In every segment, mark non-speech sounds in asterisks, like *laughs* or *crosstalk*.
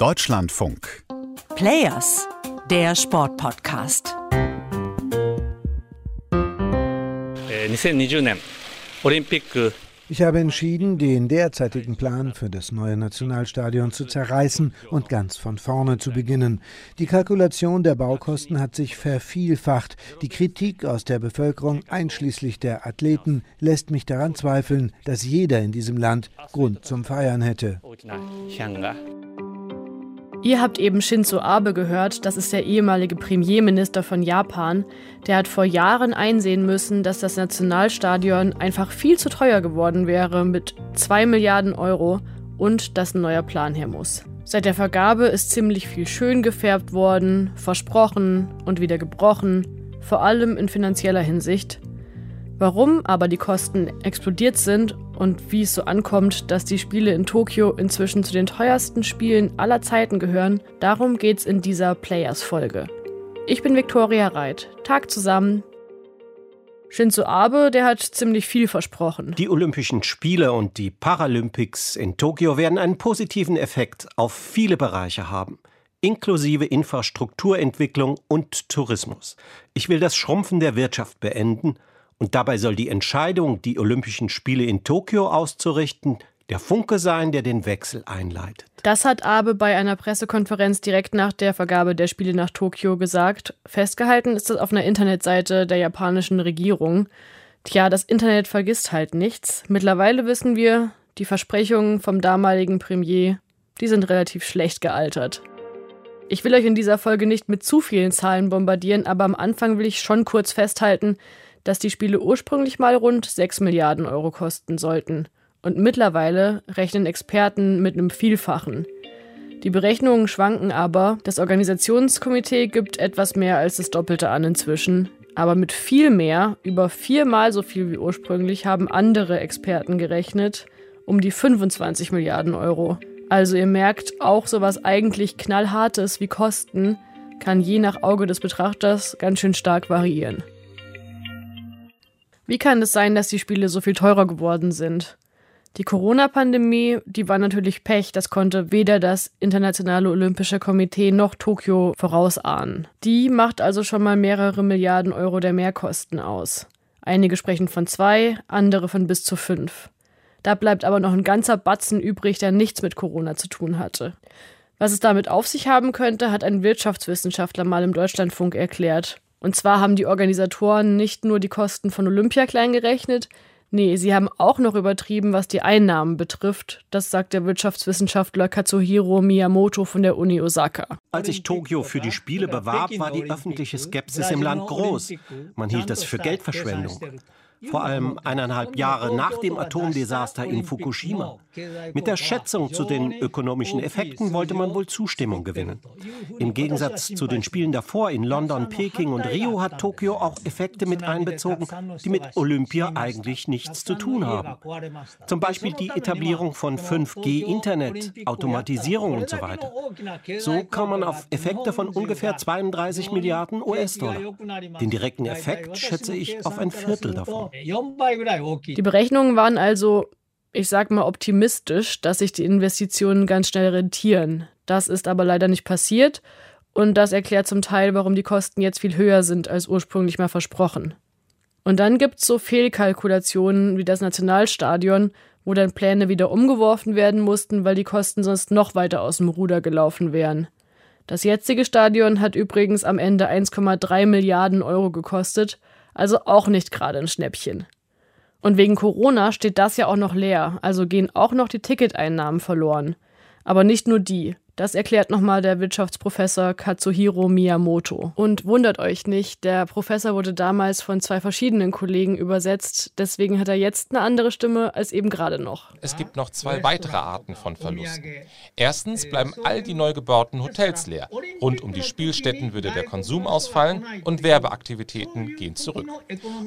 Deutschlandfunk. Players, der Sportpodcast. 2020年オリンピック Ich habe entschieden, den derzeitigen Plan für das neue Nationalstadion zu zerreißen und ganz von vorne zu beginnen. Die Kalkulation der Baukosten hat sich vervielfacht. Die Kritik aus der Bevölkerung, einschließlich der Athleten, lässt mich daran zweifeln, dass jeder in diesem Land Grund zum Feiern hätte. Ihr habt eben Shinzo Abe gehört, das ist der ehemalige Premierminister von Japan. Der hat vor Jahren einsehen müssen, dass das Nationalstadion einfach viel zu teuer geworden wäre mit 2 Milliarden Euro und dass ein neuer Plan her muss. Seit der Vergabe ist ziemlich viel schön gefärbt worden, versprochen und wieder gebrochen, vor allem in finanzieller Hinsicht. Warum aber die Kosten explodiert sind und wie es so ankommt, dass die Spiele in Tokio inzwischen zu den teuersten Spielen aller Zeiten gehören, darum geht's in dieser Players-Folge. Ich bin Viktoria Reit. Tag zusammen. Shinzo Abe, der hat ziemlich viel versprochen. Die Olympischen Spiele und die Paralympics in Tokio werden einen positiven Effekt auf viele Bereiche haben inklusive Infrastrukturentwicklung und Tourismus. Ich will das Schrumpfen der Wirtschaft beenden und dabei soll die Entscheidung, die Olympischen Spiele in Tokio auszurichten, der Funke sein, der den Wechsel einleitet. Das hat Abe bei einer Pressekonferenz direkt nach der Vergabe der Spiele nach Tokio gesagt. Festgehalten ist das auf einer Internetseite der japanischen Regierung. Tja, das Internet vergisst halt nichts. Mittlerweile wissen wir, die Versprechungen vom damaligen Premier, die sind relativ schlecht gealtert. Ich will euch in dieser Folge nicht mit zu vielen Zahlen bombardieren, aber am Anfang will ich schon kurz festhalten, dass die Spiele ursprünglich mal rund 6 Milliarden Euro kosten sollten. Und mittlerweile rechnen Experten mit einem Vielfachen. Die Berechnungen schwanken aber. Das Organisationskomitee gibt etwas mehr als das Doppelte an inzwischen. Aber mit viel mehr, über viermal so viel wie ursprünglich, haben andere Experten gerechnet, um die 25 Milliarden Euro. Also ihr merkt, auch sowas eigentlich knallhartes wie Kosten kann je nach Auge des Betrachters ganz schön stark variieren. Wie kann es sein, dass die Spiele so viel teurer geworden sind? Die Corona-Pandemie, die war natürlich Pech, das konnte weder das Internationale Olympische Komitee noch Tokio vorausahnen. Die macht also schon mal mehrere Milliarden Euro der Mehrkosten aus. Einige sprechen von zwei, andere von bis zu fünf. Da bleibt aber noch ein ganzer Batzen übrig, der nichts mit Corona zu tun hatte. Was es damit auf sich haben könnte, hat ein Wirtschaftswissenschaftler mal im Deutschlandfunk erklärt. Und zwar haben die Organisatoren nicht nur die Kosten von Olympia klein gerechnet, nee, sie haben auch noch übertrieben, was die Einnahmen betrifft. Das sagt der Wirtschaftswissenschaftler Katsuhiro Miyamoto von der Uni Osaka. Als sich Tokio für die Spiele bewarb, war die öffentliche Skepsis im Land groß. Man hielt das für Geldverschwendung vor allem eineinhalb Jahre nach dem Atomdesaster in Fukushima. Mit der Schätzung zu den ökonomischen Effekten wollte man wohl Zustimmung gewinnen. Im Gegensatz zu den Spielen davor in London, Peking und Rio hat Tokio auch Effekte mit einbezogen, die mit Olympia eigentlich nichts zu tun haben. Zum Beispiel die Etablierung von 5G-Internet, Automatisierung und so weiter. So kam man auf Effekte von ungefähr 32 Milliarden US-Dollar. Den direkten Effekt schätze ich auf ein Viertel davon. Die Berechnungen waren also, ich sag mal, optimistisch, dass sich die Investitionen ganz schnell rentieren. Das ist aber leider nicht passiert und das erklärt zum Teil, warum die Kosten jetzt viel höher sind als ursprünglich mal versprochen. Und dann gibt es so Fehlkalkulationen wie das Nationalstadion, wo dann Pläne wieder umgeworfen werden mussten, weil die Kosten sonst noch weiter aus dem Ruder gelaufen wären. Das jetzige Stadion hat übrigens am Ende 1,3 Milliarden Euro gekostet also auch nicht gerade ein Schnäppchen. Und wegen Corona steht das ja auch noch leer, also gehen auch noch die Ticketeinnahmen verloren. Aber nicht nur die. Das erklärt nochmal der Wirtschaftsprofessor Katsuhiro Miyamoto. Und wundert euch nicht, der Professor wurde damals von zwei verschiedenen Kollegen übersetzt, deswegen hat er jetzt eine andere Stimme als eben gerade noch. Es gibt noch zwei weitere Arten von Verlusten. Erstens bleiben all die neu gebauten Hotels leer. Rund um die Spielstätten würde der Konsum ausfallen und Werbeaktivitäten gehen zurück.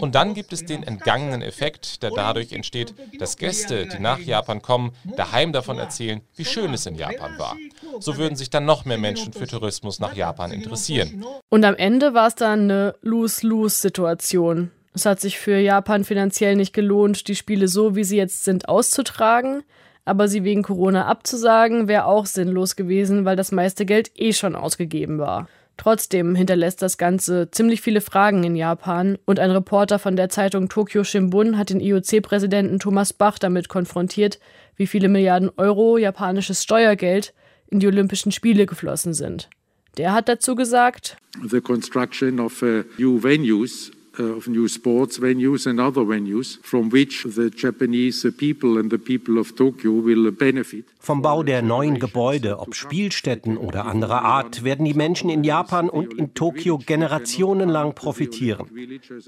Und dann gibt es den entgangenen Effekt, der dadurch entsteht, dass Gäste, die nach Japan kommen, daheim davon erzählen, wie schön es in Japan war. So würden sich dann noch mehr Menschen für Tourismus nach Japan interessieren. Und am Ende war es dann eine Lose-Lose-Situation. Es hat sich für Japan finanziell nicht gelohnt, die Spiele so, wie sie jetzt sind, auszutragen. Aber sie wegen Corona abzusagen, wäre auch sinnlos gewesen, weil das meiste Geld eh schon ausgegeben war. Trotzdem hinterlässt das Ganze ziemlich viele Fragen in Japan und ein Reporter von der Zeitung Tokyo Shimbun hat den IOC-Präsidenten Thomas Bach damit konfrontiert, wie viele Milliarden Euro japanisches Steuergeld in die Olympischen Spiele geflossen sind. Der hat dazu gesagt, The construction of uh, new venues of new sports venues and other venues from which the Japanese people and the people of Tokyo will benefit. Vom Bau der neuen Gebäude, ob Spielstätten oder anderer Art, werden die Menschen in Japan und in Tokio generationenlang profitieren.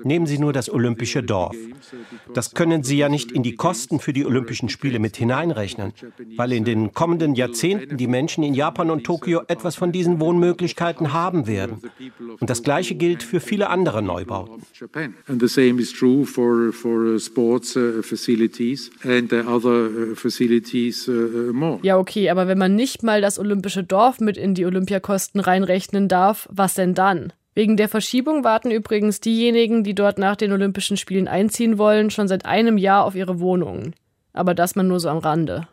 Nehmen Sie nur das Olympische Dorf. Das können Sie ja nicht in die Kosten für die Olympischen Spiele mit hineinrechnen, weil in den kommenden Jahrzehnten die Menschen in Japan und Tokio etwas von diesen Wohnmöglichkeiten haben werden. Und das Gleiche gilt für viele andere Neubauten. Japan. And the same is true for, for uh, sports uh, facilities and uh, other facilities more. Ja, okay, aber wenn man nicht mal das olympische Dorf mit in die Olympiakosten reinrechnen darf, was denn dann? Wegen der Verschiebung warten übrigens diejenigen, die dort nach den Olympischen Spielen einziehen wollen, schon seit einem Jahr auf ihre Wohnungen. Aber das man nur so am Rande.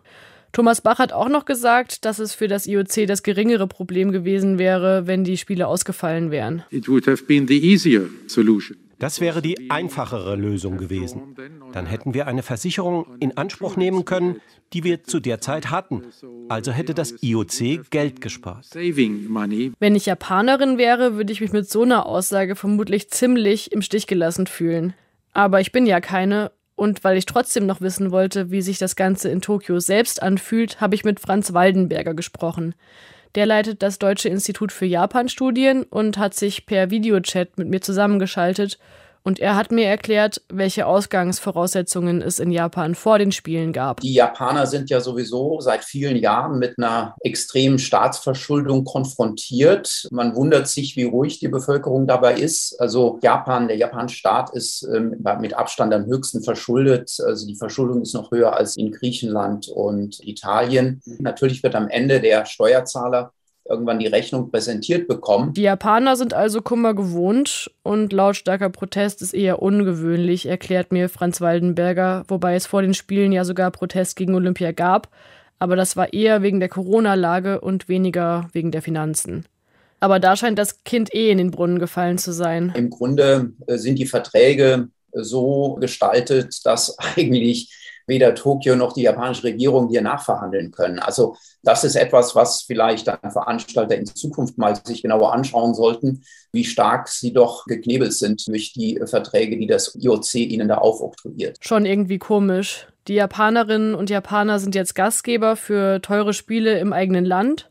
Thomas Bach hat auch noch gesagt, dass es für das IOC das geringere Problem gewesen wäre, wenn die Spiele ausgefallen wären. It would have been the easier solution. Das wäre die einfachere Lösung gewesen. Dann hätten wir eine Versicherung in Anspruch nehmen können, die wir zu der Zeit hatten. Also hätte das IOC Geld gespart. Wenn ich Japanerin wäre, würde ich mich mit so einer Aussage vermutlich ziemlich im Stich gelassen fühlen. Aber ich bin ja keine und weil ich trotzdem noch wissen wollte, wie sich das Ganze in Tokio selbst anfühlt, habe ich mit Franz Waldenberger gesprochen. Der leitet das Deutsche Institut für Japan-Studien und hat sich per Videochat mit mir zusammengeschaltet und er hat mir erklärt, welche Ausgangsvoraussetzungen es in Japan vor den Spielen gab. Die Japaner sind ja sowieso seit vielen Jahren mit einer extremen Staatsverschuldung konfrontiert. Man wundert sich, wie ruhig die Bevölkerung dabei ist. Also Japan, der japanische Staat ist ähm, mit Abstand am höchsten verschuldet. Also die Verschuldung ist noch höher als in Griechenland und Italien. Natürlich wird am Ende der Steuerzahler irgendwann die Rechnung präsentiert bekommen. Die Japaner sind also Kummer gewohnt und lautstarker Protest ist eher ungewöhnlich, erklärt mir Franz Waldenberger, wobei es vor den Spielen ja sogar Protest gegen Olympia gab, aber das war eher wegen der Corona-Lage und weniger wegen der Finanzen. Aber da scheint das Kind eh in den Brunnen gefallen zu sein. Im Grunde äh, sind die Verträge so gestaltet, dass *laughs* eigentlich weder Tokio noch die japanische Regierung hier nachverhandeln können. Also das ist etwas, was vielleicht dann Veranstalter in Zukunft mal sich genauer anschauen sollten, wie stark sie doch geknebelt sind durch die Verträge, die das IOC ihnen da aufoktroyiert. Schon irgendwie komisch. Die Japanerinnen und Japaner sind jetzt Gastgeber für teure Spiele im eigenen Land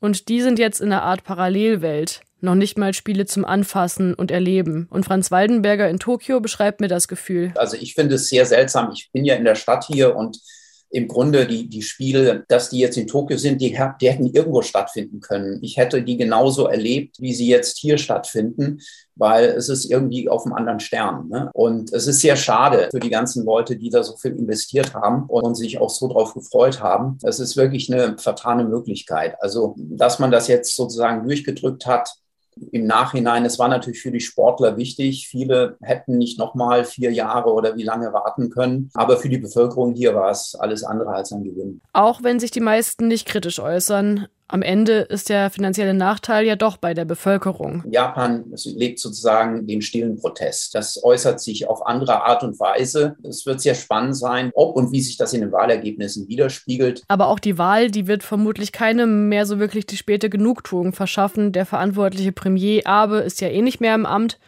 und die sind jetzt in einer Art Parallelwelt noch nicht mal Spiele zum Anfassen und Erleben. Und Franz Waldenberger in Tokio beschreibt mir das Gefühl. Also ich finde es sehr seltsam. Ich bin ja in der Stadt hier und im Grunde die, die Spiele, dass die jetzt in Tokio sind, die, die hätten irgendwo stattfinden können. Ich hätte die genauso erlebt, wie sie jetzt hier stattfinden, weil es ist irgendwie auf einem anderen Stern. Ne? Und es ist sehr schade für die ganzen Leute, die da so viel investiert haben und sich auch so drauf gefreut haben. Es ist wirklich eine vertane Möglichkeit. Also, dass man das jetzt sozusagen durchgedrückt hat, im Nachhinein, es war natürlich für die Sportler wichtig. Viele hätten nicht nochmal vier Jahre oder wie lange warten können. Aber für die Bevölkerung hier war es alles andere als ein Gewinn. Auch wenn sich die meisten nicht kritisch äußern, am Ende ist der finanzielle Nachteil ja doch bei der Bevölkerung. Japan legt sozusagen den stillen Protest. Das äußert sich auf andere Art und Weise. Es wird sehr spannend sein, ob und wie sich das in den Wahlergebnissen widerspiegelt. Aber auch die Wahl, die wird vermutlich keinem mehr so wirklich die späte Genugtuung verschaffen. Der verantwortliche Premier Abe ist ja eh nicht mehr im Amt.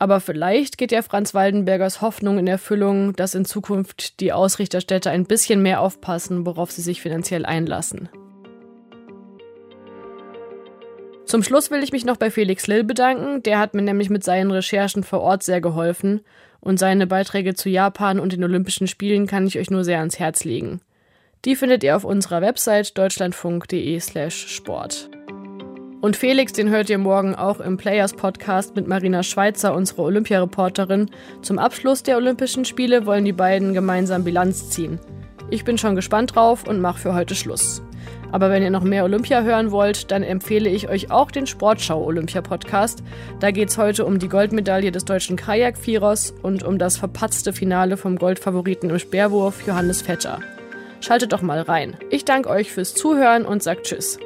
Aber vielleicht geht ja Franz Waldenbergers Hoffnung in Erfüllung, dass in Zukunft die Ausrichterstädte ein bisschen mehr aufpassen, worauf sie sich finanziell einlassen. Zum Schluss will ich mich noch bei Felix Lill bedanken. Der hat mir nämlich mit seinen Recherchen vor Ort sehr geholfen. Und seine Beiträge zu Japan und den Olympischen Spielen kann ich euch nur sehr ans Herz legen. Die findet ihr auf unserer Website deutschlandfunk.de/slash Sport. Und Felix, den hört ihr morgen auch im Players Podcast mit Marina Schweizer, unserer Olympiareporterin. Zum Abschluss der Olympischen Spiele wollen die beiden gemeinsam Bilanz ziehen. Ich bin schon gespannt drauf und mache für heute Schluss. Aber wenn ihr noch mehr Olympia hören wollt, dann empfehle ich euch auch den Sportschau Olympia Podcast. Da geht es heute um die Goldmedaille des deutschen Kajakvierers und um das verpatzte Finale vom Goldfavoriten im Speerwurf Johannes Vetter. Schaltet doch mal rein. Ich danke euch fürs Zuhören und sag Tschüss.